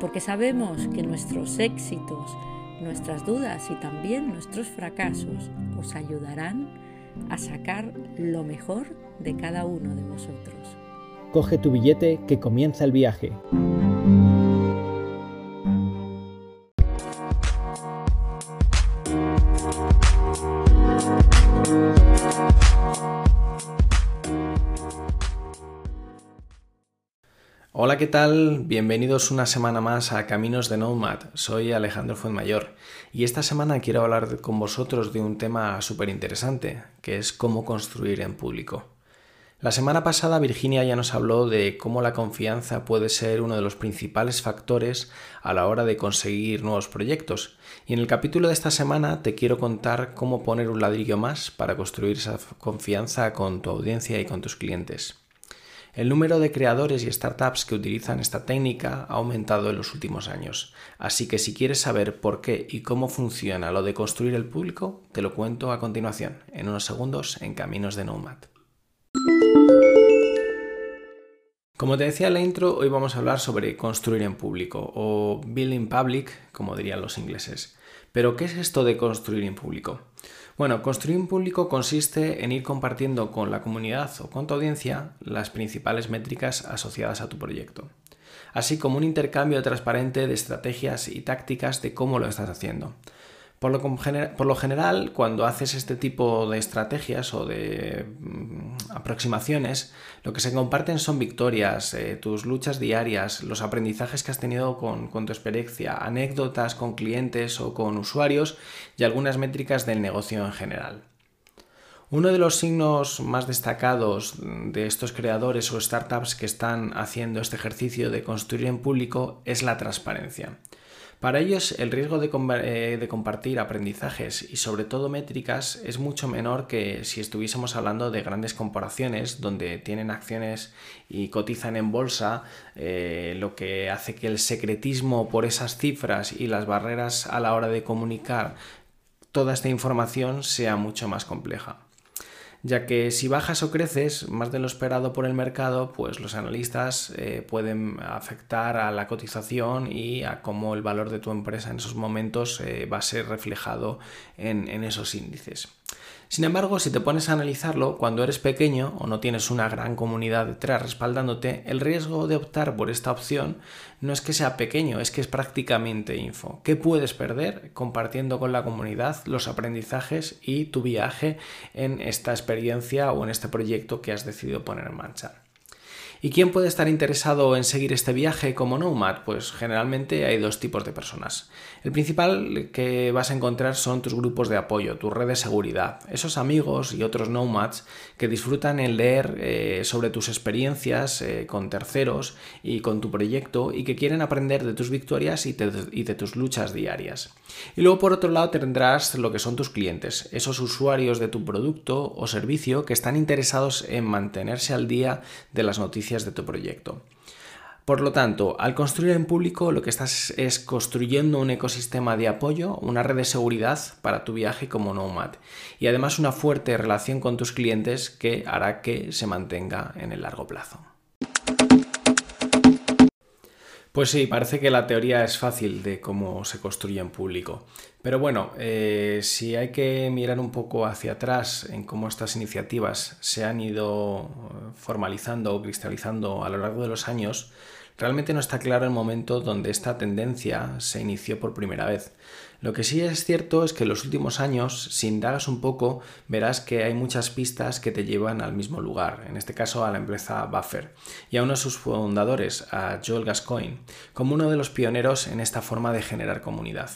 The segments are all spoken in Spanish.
porque sabemos que nuestros éxitos, nuestras dudas y también nuestros fracasos os ayudarán a sacar lo mejor de cada uno de vosotros. Coge tu billete que comienza el viaje. ¿Qué tal? Bienvenidos una semana más a Caminos de Nomad. Soy Alejandro Fuenmayor y esta semana quiero hablar con vosotros de un tema súper interesante, que es cómo construir en público. La semana pasada Virginia ya nos habló de cómo la confianza puede ser uno de los principales factores a la hora de conseguir nuevos proyectos. Y en el capítulo de esta semana te quiero contar cómo poner un ladrillo más para construir esa confianza con tu audiencia y con tus clientes. El número de creadores y startups que utilizan esta técnica ha aumentado en los últimos años, así que si quieres saber por qué y cómo funciona lo de construir el público, te lo cuento a continuación, en unos segundos en Caminos de Nomad. Como te decía en la intro, hoy vamos a hablar sobre construir en público o building public, como dirían los ingleses. Pero, ¿qué es esto de construir en público? Bueno, construir un público consiste en ir compartiendo con la comunidad o con tu audiencia las principales métricas asociadas a tu proyecto, así como un intercambio transparente de estrategias y tácticas de cómo lo estás haciendo. Por lo, general, cuando haces este tipo de estrategias o de mm, aproximaciones, lo que se comparten son victorias, eh, tus luchas diarias, los aprendizajes que has tenido con, con tu experiencia, anécdotas con clientes o con usuarios y algunas métricas del negocio en general. Uno de los signos más destacados de estos creadores o startups que están haciendo este ejercicio de construir en público es la transparencia. Para ellos el riesgo eh, de, compartir aprendizajes y sobre todo métricas es mucho menor que si estuviésemos hablando de grandes corporaciones donde tienen acciones y cotizan en bolsa, eh, lo que hace que el secretismo por esas cifras y las barreras a la hora de comunicar toda esta información sea mucho más compleja ya que si bajas o creces más de lo esperado por el mercado, pues los analistas eh, pueden afectar a la cotización y a cómo el valor de tu empresa en esos momentos eh, va a ser reflejado en esos índices. Sin embargo, si te pones a analizarlo, cuando eres pequeño o no tienes una gran comunidad detrás respaldándote, el riesgo de optar por esta opción no es que sea pequeño, es que es prácticamente info. ¿Qué puedes perder compartiendo con la comunidad los aprendizajes y tu viaje en esta experiencia o en este proyecto que has decidido poner en marcha? ¿Y quién puede estar interesado en seguir este viaje como Nomad? Pues generalmente hay dos tipos de personas. El principal que vas a encontrar son tus grupos de apoyo, tu red de seguridad, esos amigos y otros Nomads que disfrutan en leer eh, sobre tus experiencias eh, con terceros y con tu proyecto y que quieren aprender de tus victorias y de tus luchas diarias. Y luego por otro lado tendrás lo que son tus clientes, esos usuarios de tu producto o servicio que están interesados en mantenerse al día de las noticias de tu proyecto. Por lo tanto, al construir en público lo que estás es construyendo un ecosistema de apoyo, una red de seguridad para tu viaje como Nomad y además una fuerte relación con tus clientes que hará que se mantenga en el largo plazo. Pues sí, parece que la teoría es fácil de cómo se construye en público. Pero bueno, eh, si hay que mirar un poco hacia atrás en cómo estas iniciativas se han ido formalizando o cristalizando a lo largo de los años, realmente no está claro el momento donde esta tendencia se inició por primera vez. Lo que sí es cierto es que en los últimos años, si indagas un poco, verás que hay muchas pistas que te llevan al mismo lugar, en este caso a la empresa Buffer, y a uno de sus fundadores, a Joel Gascoigne, como uno de los pioneros en esta forma de generar comunidad.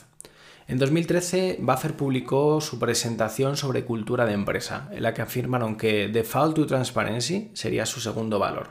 En 2013, Buffer publicó su presentación sobre cultura de empresa, en la que afirmaron que Default to Transparency sería su segundo valor,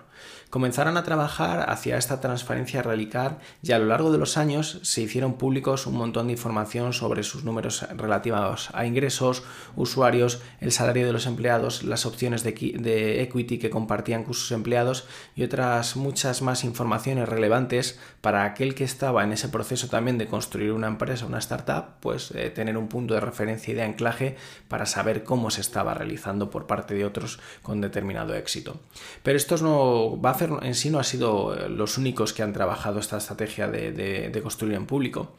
comenzaron a trabajar hacia esta transparencia radical y a lo largo de los años se hicieron públicos un montón de información sobre sus números relativos a ingresos, usuarios, el salario de los empleados, las opciones de, equity que compartían con sus empleados y otras muchas más informaciones relevantes para aquel que estaba en ese proceso también de construir una empresa, una startup, pues eh, tener un punto de referencia y de anclaje para saber cómo se estaba realizando por parte de otros con determinado éxito. Pero estos no, En sí no ha sido eh, los únicos que han trabajado esta estrategia de, construir en público.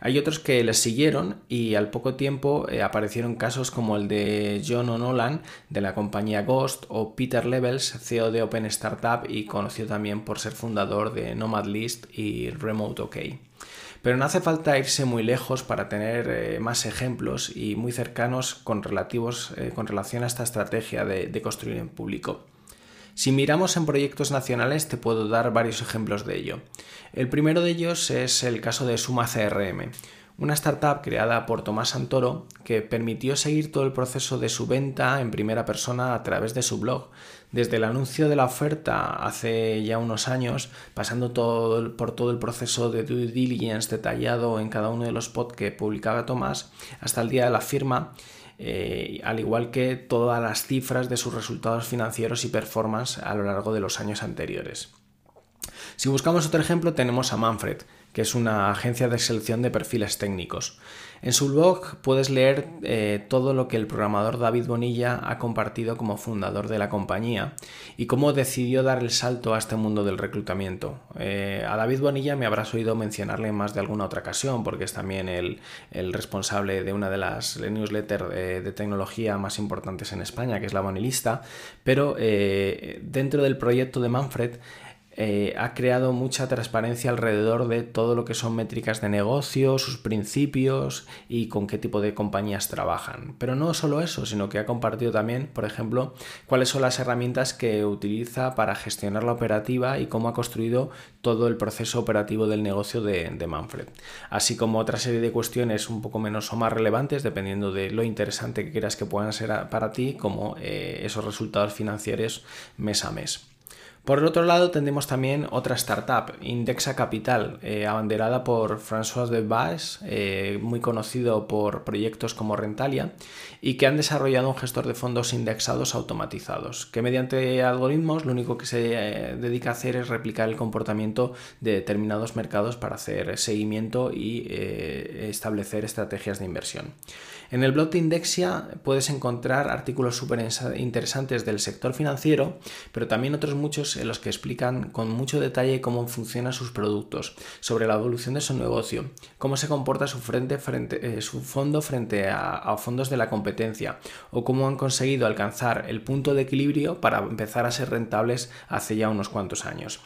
Hay otros que les siguieron y al poco tiempo eh, aparecieron casos como el de John O'Nolan de la compañía Ghost o Peter Levels, CEO de Open Startup y conocido también por ser fundador de Nomad List y Remote OK. Pero no hace falta irse muy lejos para tener eh, más ejemplos y muy cercanos con, relativos, con relación a esta estrategia de construir en público. Si miramos en proyectos nacionales te puedo dar varios ejemplos de ello. El primero de ellos es el caso de Suma CRM, una startup creada por Tomás Santoro que permitió seguir todo el proceso de su venta en primera persona a través de su blog, desde el anuncio de la oferta hace ya unos años, pasando por todo el proceso de due diligence detallado en cada uno de los pods que publicaba Tomás, hasta el día de la firma, eh, al igual que todas las cifras de sus resultados financieros y performance a lo largo de los años anteriores. Si buscamos otro ejemplo tenemos a Manfred, que es una agencia de selección de perfiles técnicos. En su blog puedes leer eh, todo lo que el programador David Bonilla ha compartido como fundador de la compañía y cómo decidió dar el salto a este mundo del reclutamiento. Eh, a David Bonilla me habrás oído mencionarle en más de alguna otra ocasión porque es también el, responsable de una de las newsletters de, de, tecnología más importantes en España, que es la Bonilista, pero eh, dentro del proyecto de Manfred eh, ha creado mucha transparencia alrededor de todo lo que son métricas de negocio, sus principios y con qué tipo de compañías trabajan. Pero no solo eso, sino que ha compartido también, por ejemplo, cuáles son las herramientas que utiliza para gestionar la operativa y cómo ha construido todo el proceso operativo del negocio de, Manfred. Así como otra serie de cuestiones un poco menos o más relevantes, dependiendo de lo interesante que quieras que puedan ser para ti, como eh, esos resultados financieros mes a mes. Por el otro lado, tendremos también otra startup, Indexa Capital, eh, abanderada por François de Baes, eh, muy conocido por proyectos como Rentalia, y que han desarrollado un gestor de fondos indexados automatizados, que mediante algoritmos lo único que se eh, dedica a hacer es replicar el comportamiento de determinados mercados para hacer seguimiento y establecer estrategias de inversión. En el blog de Indexia puedes encontrar artículos súper interesantes del sector financiero, pero también otros muchos en los que explican con mucho detalle cómo funcionan sus productos, sobre la evolución de su negocio, cómo se comporta su, frente, frente, eh, su fondo frente a, a fondos de la competencia o cómo han conseguido alcanzar el punto de equilibrio para empezar a ser rentables hace ya unos cuantos años.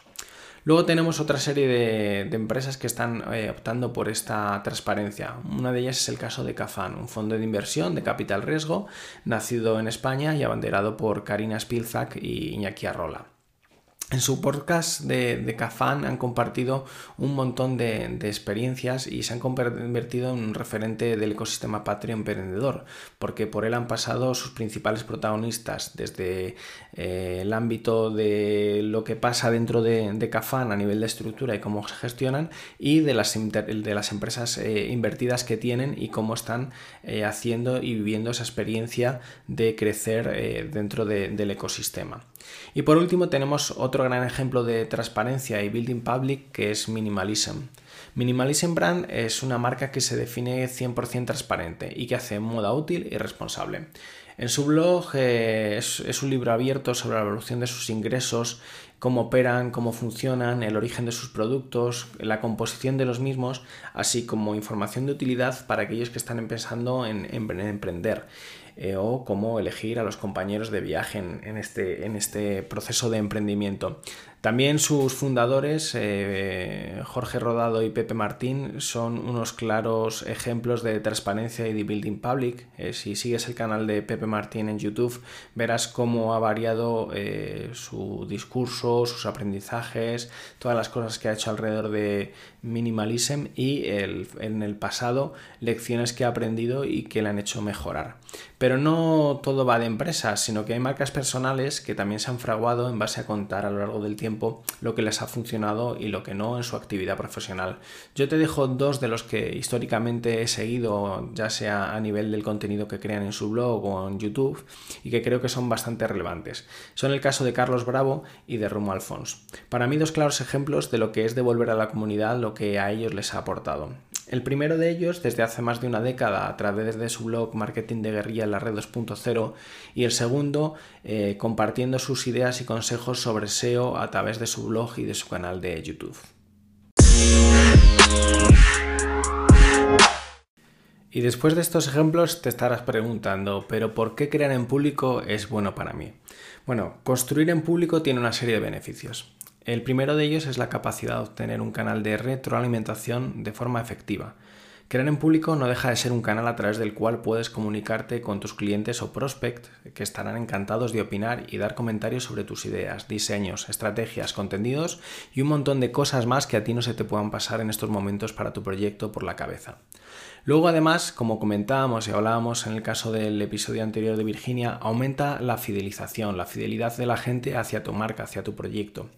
Luego tenemos otra serie de, empresas que están eh, optando por esta transparencia. Una de ellas es el caso de Cafan, un fondo de inversión de capital riesgo nacido en España y abanderado por Karina Spilzak y Iñaki Arrola. En su podcast de, de Cafán han compartido un montón de, experiencias y se han convertido en un referente del ecosistema patrio emprendedor, porque por él han pasado sus principales protagonistas, desde eh, el ámbito de lo que pasa dentro de, de, Cafán a nivel de estructura y cómo se gestionan, y de las, de las empresas eh, invertidas que tienen y cómo están eh, haciendo y viviendo esa experiencia de crecer dentro del ecosistema. Y por último tenemos otro gran ejemplo de transparencia y building public que es Minimalism. Minimalism Brand es una marca que se define 100% transparente y que hace moda útil y responsable. En su blog eh, es, un libro abierto sobre la evolución de sus ingresos, cómo operan, cómo funcionan, el origen de sus productos, la composición de los mismos, así como información de utilidad para aquellos que están empezando en emprender. Eh, o cómo elegir a los compañeros de viaje en, este, en este proceso de emprendimiento. También sus fundadores, eh, Jorge Rodado y Pepe Martín, son unos claros ejemplos de transparencia y de building public. Eh, si sigues el canal de Pepe Martín en YouTube, verás cómo ha variado eh, su discurso, sus aprendizajes, todas las cosas que ha hecho alrededor de minimalism y en el pasado lecciones que ha aprendido y que le han hecho mejorar. Pero no todo va de empresas, sino que hay marcas personales que también se han fraguado en base a contar a lo largo del tiempo lo que les ha funcionado y lo que no en su actividad profesional. Yo te dejo dos de los que históricamente he seguido, ya sea a nivel del contenido que crean en su blog o en YouTube, y que creo que son bastante relevantes. Son el caso de Carlos Bravo y de Rumo Alfons. Para mí dos claros ejemplos de lo que es devolver a la comunidad lo que a ellos les ha aportado. El primero de ellos desde hace más de una década a través de su blog Marketing de Guerrilla en la Red 2.0 y el segundo eh, compartiendo sus ideas y consejos sobre SEO a través de su blog y de su canal de YouTube. Y después de estos ejemplos te estarás preguntando, pero ¿por qué crear en público es bueno para mí? Bueno, construir en público tiene una serie de beneficios. El primero de ellos es la capacidad de obtener un canal de retroalimentación de forma efectiva. Crear en público no deja de ser un canal a través del cual puedes comunicarte con tus clientes o prospects que estarán encantados de opinar y dar comentarios sobre tus ideas, diseños, estrategias, contenidos y un montón de cosas más que a ti no se te puedan pasar en estos momentos para tu proyecto por la cabeza. Luego además, como comentábamos y hablábamos en el caso del episodio anterior de Virginia, aumenta la fidelización, la fidelidad de la gente hacia tu marca, hacia tu proyecto.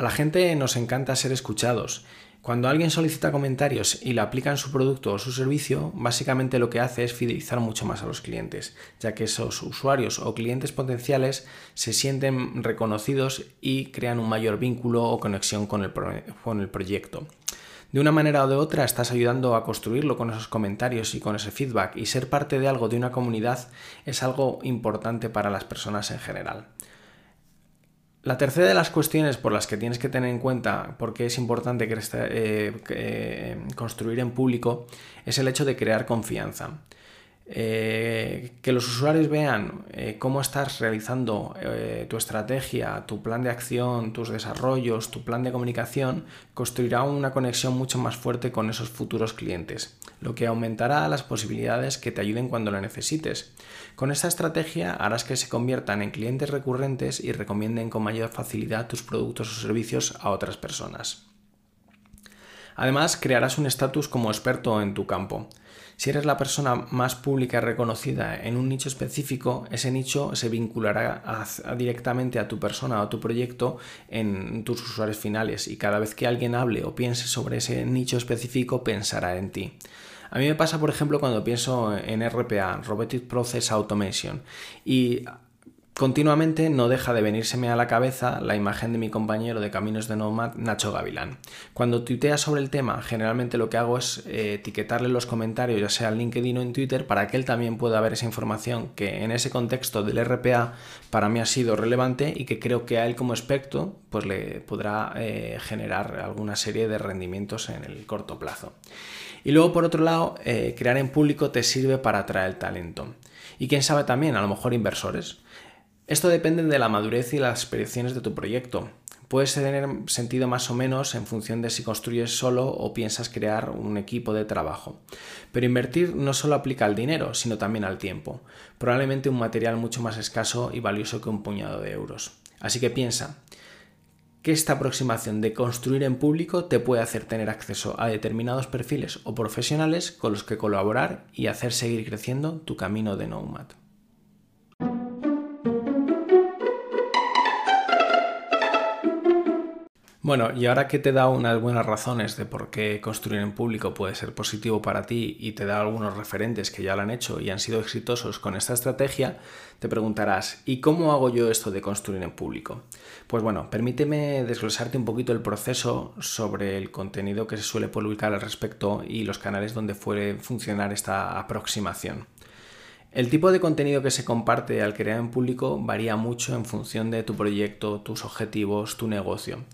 A la gente nos encanta ser escuchados. Cuando alguien solicita comentarios y le aplican su producto o su servicio, básicamente lo que hace es fidelizar mucho más a los clientes, ya que esos usuarios o clientes potenciales se sienten reconocidos y crean un mayor vínculo o conexión con el, con el proyecto. De una manera o de otra estás ayudando a construirlo con esos comentarios y con ese feedback y ser parte de algo de una comunidad es algo importante para las personas en general. La tercera de las cuestiones por las que tienes que tener en cuenta por qué es importante eh, eh, construir en público es el hecho de crear confianza. Eh, que los usuarios vean eh, cómo estás realizando eh, tu estrategia, tu plan de acción, tus desarrollos, tu plan de comunicación, construirá una conexión mucho más fuerte con esos futuros clientes, lo que aumentará las posibilidades que te ayuden cuando lo necesites. Con esta estrategia harás que se conviertan en clientes recurrentes y recomienden con mayor facilidad tus productos o servicios a otras personas. Además, crearás un estatus como experto en tu campo. Si eres la persona más pública reconocida en un nicho específico, ese nicho se vinculará directamente a tu persona o a tu proyecto en tus usuarios finales y cada vez que alguien hable o piense sobre ese nicho específico pensará en ti. A mí me pasa, por ejemplo, cuando pienso en RPA, Robotic Process Automation, y Continuamente no deja de venírseme a la cabeza la imagen de mi compañero de Caminos de Nomad, Nacho Gavilán. Cuando tuitea sobre el tema, generalmente lo que hago es eh, etiquetarle los comentarios, ya sea en LinkedIn o en Twitter, para que él también pueda ver esa información que en ese contexto del RPA para mí ha sido relevante y que creo que a él como experto pues le podrá eh, generar alguna serie de rendimientos en el corto plazo. Y luego, por otro lado, eh, crear en público te sirve para atraer talento. Y quién sabe también, a lo mejor inversores. Esto depende de la madurez y las aspiraciones de tu proyecto. Puedes tener sentido más o menos en función de si construyes solo o piensas crear un equipo de trabajo. Pero invertir no solo aplica al dinero, sino también al tiempo, probablemente un material mucho más escaso y valioso que un puñado de euros. Así que piensa que esta aproximación de construir en público te puede hacer tener acceso a determinados perfiles o profesionales con los que colaborar y hacer seguir creciendo tu camino de Nomad. Bueno, y ahora que te da unas buenas razones de por qué construir en público puede ser positivo para ti y te da algunos referentes que ya lo han hecho y han sido exitosos con esta estrategia, te preguntarás, ¿y cómo hago yo esto de construir en público? Pues bueno, permíteme desglosarte un poquito el proceso sobre el contenido que se suele publicar al respecto y los canales donde puede funcionar esta aproximación. El tipo de contenido que se comparte al crear en público varía mucho en función de tu proyecto, tus objetivos, tu negocio.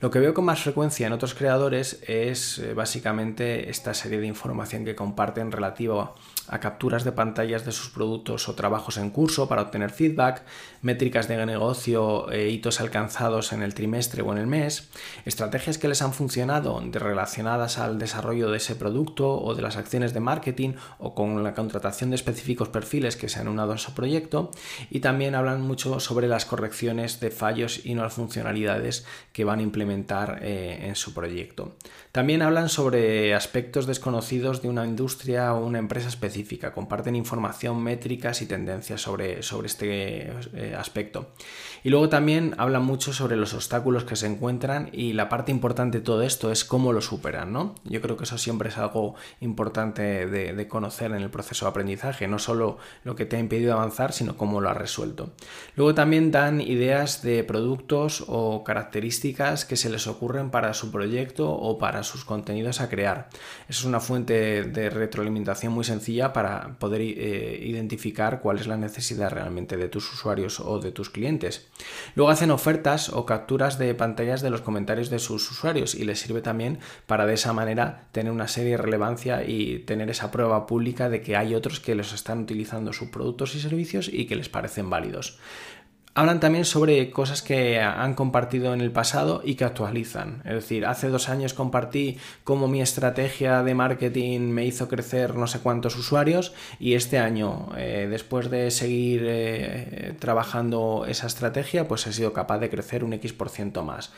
Lo que veo con más frecuencia en otros creadores es eh, básicamente esta serie de información que comparten relativa a capturas de pantallas de sus productos o trabajos en curso para obtener feedback, métricas de negocio, e hitos alcanzados en el trimestre o en el mes, estrategias que les han funcionado relacionadas al desarrollo de ese producto o de las acciones de marketing o con la contratación de específicos perfiles que se han unado a su proyecto y también hablan mucho sobre las correcciones de fallos y nuevas funcionalidades que van a implementar eh, en su proyecto. También hablan sobre aspectos desconocidos de una industria o una empresa específica, comparten información, métricas y tendencias sobre, sobre este eh, aspecto. Y luego también hablan mucho sobre los obstáculos que se encuentran y la parte importante de todo esto es cómo lo superan, ¿no? Yo creo que eso siempre es algo importante de, conocer en el proceso de aprendizaje, no solo lo que te ha impedido avanzar, sino cómo lo has resuelto. Luego también dan ideas de productos o características que se les ocurren para su proyecto o para sus contenidos a crear. Eso es una fuente de retroalimentación muy sencilla para poder eh, identificar cuál es la necesidad realmente de tus usuarios o de tus clientes. Luego hacen ofertas o capturas de pantallas de los comentarios de sus usuarios y les sirve también para de esa manera tener una serie de relevancia y tener esa prueba pública de que hay otros que los están utilizando sus productos y servicios y que les parecen válidos. Hablan también sobre cosas que han compartido en el pasado y que actualizan. Es decir, hace dos años compartí cómo mi estrategia de marketing me hizo crecer no sé cuántos usuarios y este año, eh, después de seguir eh, trabajando esa estrategia, pues he sido capaz de crecer un X% más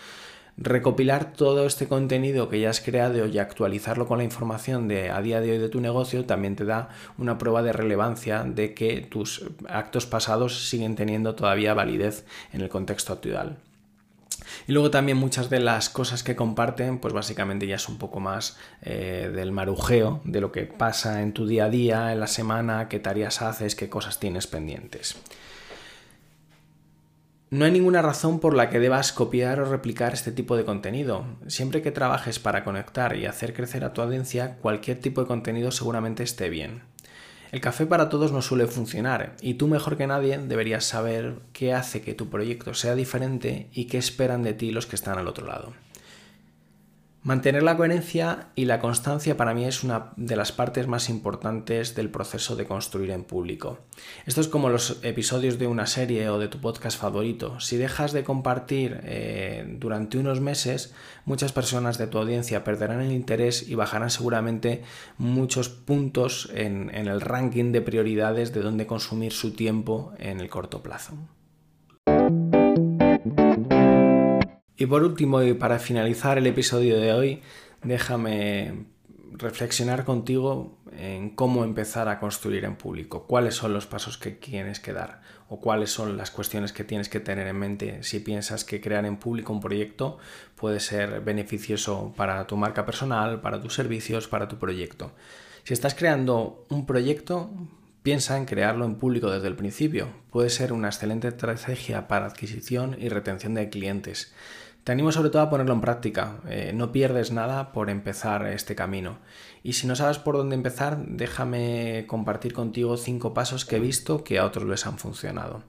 recopilar todo este contenido que ya has creado y actualizarlo con la información de a día de hoy de tu negocio también te da una prueba de relevancia de que tus actos pasados siguen teniendo todavía validez en el contexto actual. Y luego también muchas de las cosas que comparten, pues básicamente ya es un poco más eh, del marujeo, de lo que pasa en tu día a día, en la semana, qué tareas haces, qué cosas tienes pendientes. No hay ninguna razón por la que debas copiar o replicar este tipo de contenido. Siempre que trabajes para conectar y hacer crecer a tu audiencia, cualquier tipo de contenido seguramente esté bien. El café para todos no suele funcionar y tú mejor que nadie deberías saber qué hace que tu proyecto sea diferente y qué esperan de ti los que están al otro lado. Mantener la coherencia y la constancia para mí es una de las partes más importantes del proceso de construir en público. Esto es como los episodios de una serie o de tu podcast favorito. Si dejas de compartir eh, durante unos meses, muchas personas de tu audiencia perderán el interés y bajarán seguramente muchos puntos en el ranking de prioridades de dónde consumir su tiempo en el corto plazo. Y por último, y para finalizar el episodio de hoy, déjame reflexionar contigo en cómo empezar a construir en público, cuáles son los pasos que tienes que dar o cuáles son las cuestiones que tienes que tener en mente si piensas que crear en público un proyecto puede ser beneficioso para tu marca personal, para tus servicios, para tu proyecto. Si estás creando un proyecto, piensa en crearlo en público desde el principio. Puede ser una excelente estrategia para adquisición y retención de clientes. Te animo sobre todo a ponerlo en práctica. Eh, no pierdes nada por empezar este camino. Y si no sabes por dónde empezar, déjame compartir contigo cinco pasos que he visto que a otros les han funcionado.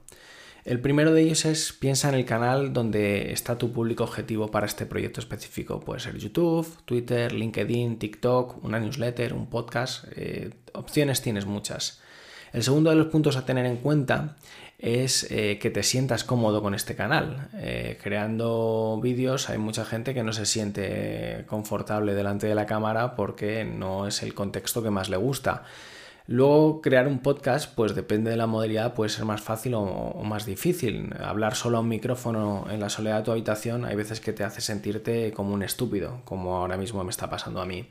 El primero de ellos es piensa en el canal donde está tu público objetivo para este proyecto específico. Puede ser YouTube, Twitter, LinkedIn, TikTok, una newsletter, un podcast. Eh, opciones tienes muchas. El segundo de los puntos a tener en cuenta es eh, que te sientas cómodo con este canal. Eh, creando vídeos hay mucha gente que no se siente confortable delante de la cámara porque no es el contexto que más le gusta. Luego, crear un podcast, pues depende de la modalidad, puede ser más fácil o, más difícil. Hablar solo a un micrófono en la soledad de tu habitación hay veces que te hace sentirte como un estúpido, como ahora mismo me está pasando a mí.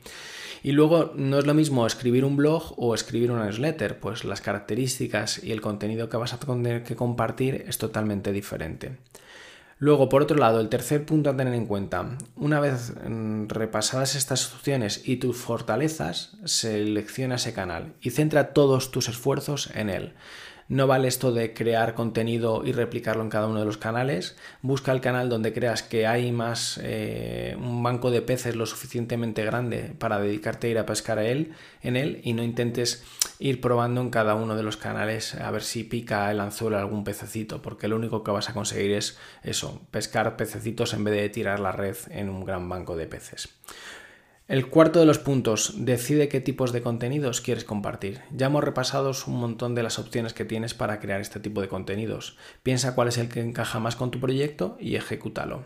Y luego, no es lo mismo escribir un blog o escribir una newsletter, pues las características y el contenido que vas a tener que compartir es totalmente diferente. Luego, por otro lado, el tercer punto a tener en cuenta, una vez mm, repasadas estas opciones y tus fortalezas, selecciona ese canal y centra todos tus esfuerzos en él. No vale esto de crear contenido y replicarlo en cada uno de los canales. Busca el canal donde creas que hay más eh, un banco de peces lo suficientemente grande para dedicarte a ir a pescar a él, en él y no intentes ir probando en cada uno de los canales a ver si pica el anzuelo algún pececito, porque lo único que vas a conseguir es eso, pescar pececitos en vez de tirar la red en un gran banco de peces. El cuarto de los puntos, decide qué tipos de contenidos quieres compartir. Ya hemos repasado un montón de las opciones que tienes para crear este tipo de contenidos. Piensa cuál es el que encaja más con tu proyecto y ejecútalo.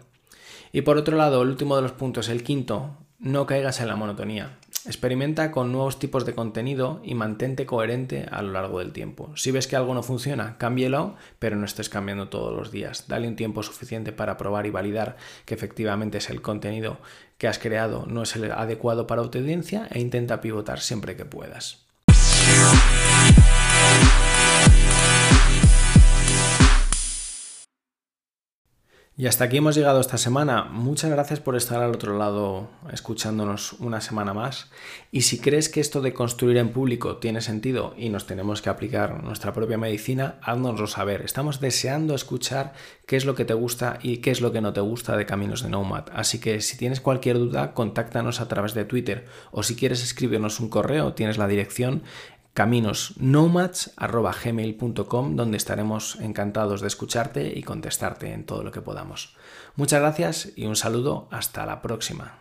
Y por otro lado, el último de los puntos, el quinto, no caigas en la monotonía. Experimenta con nuevos tipos de contenido y mantente coherente a lo largo del tiempo. Si ves que algo no funciona, cámbielo, pero no estés cambiando todos los días. Dale un tiempo suficiente para probar y validar que efectivamente es el contenido que has creado no es el adecuado para tu audiencia e intenta pivotar siempre que puedas. Y hasta aquí hemos llegado esta semana. Muchas gracias por estar al otro lado escuchándonos una semana más. Y si crees que esto de construir en público tiene sentido y nos tenemos que aplicar nuestra propia medicina, háznoslo saber. Estamos deseando escuchar qué es lo que te gusta y qué es lo que no te gusta de Caminos de Nomad. Así que si tienes cualquier duda, contáctanos a través de Twitter o si quieres escribirnos un correo, tienes la dirección caminosnomads.gmail.com donde estaremos encantados de escucharte y contestarte en todo lo que podamos. Muchas gracias y un saludo hasta la próxima.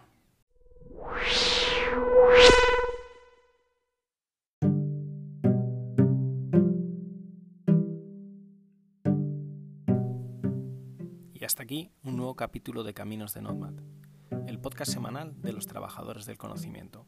Y hasta aquí un nuevo capítulo de Caminos de Nomad, el podcast semanal de los trabajadores del conocimiento.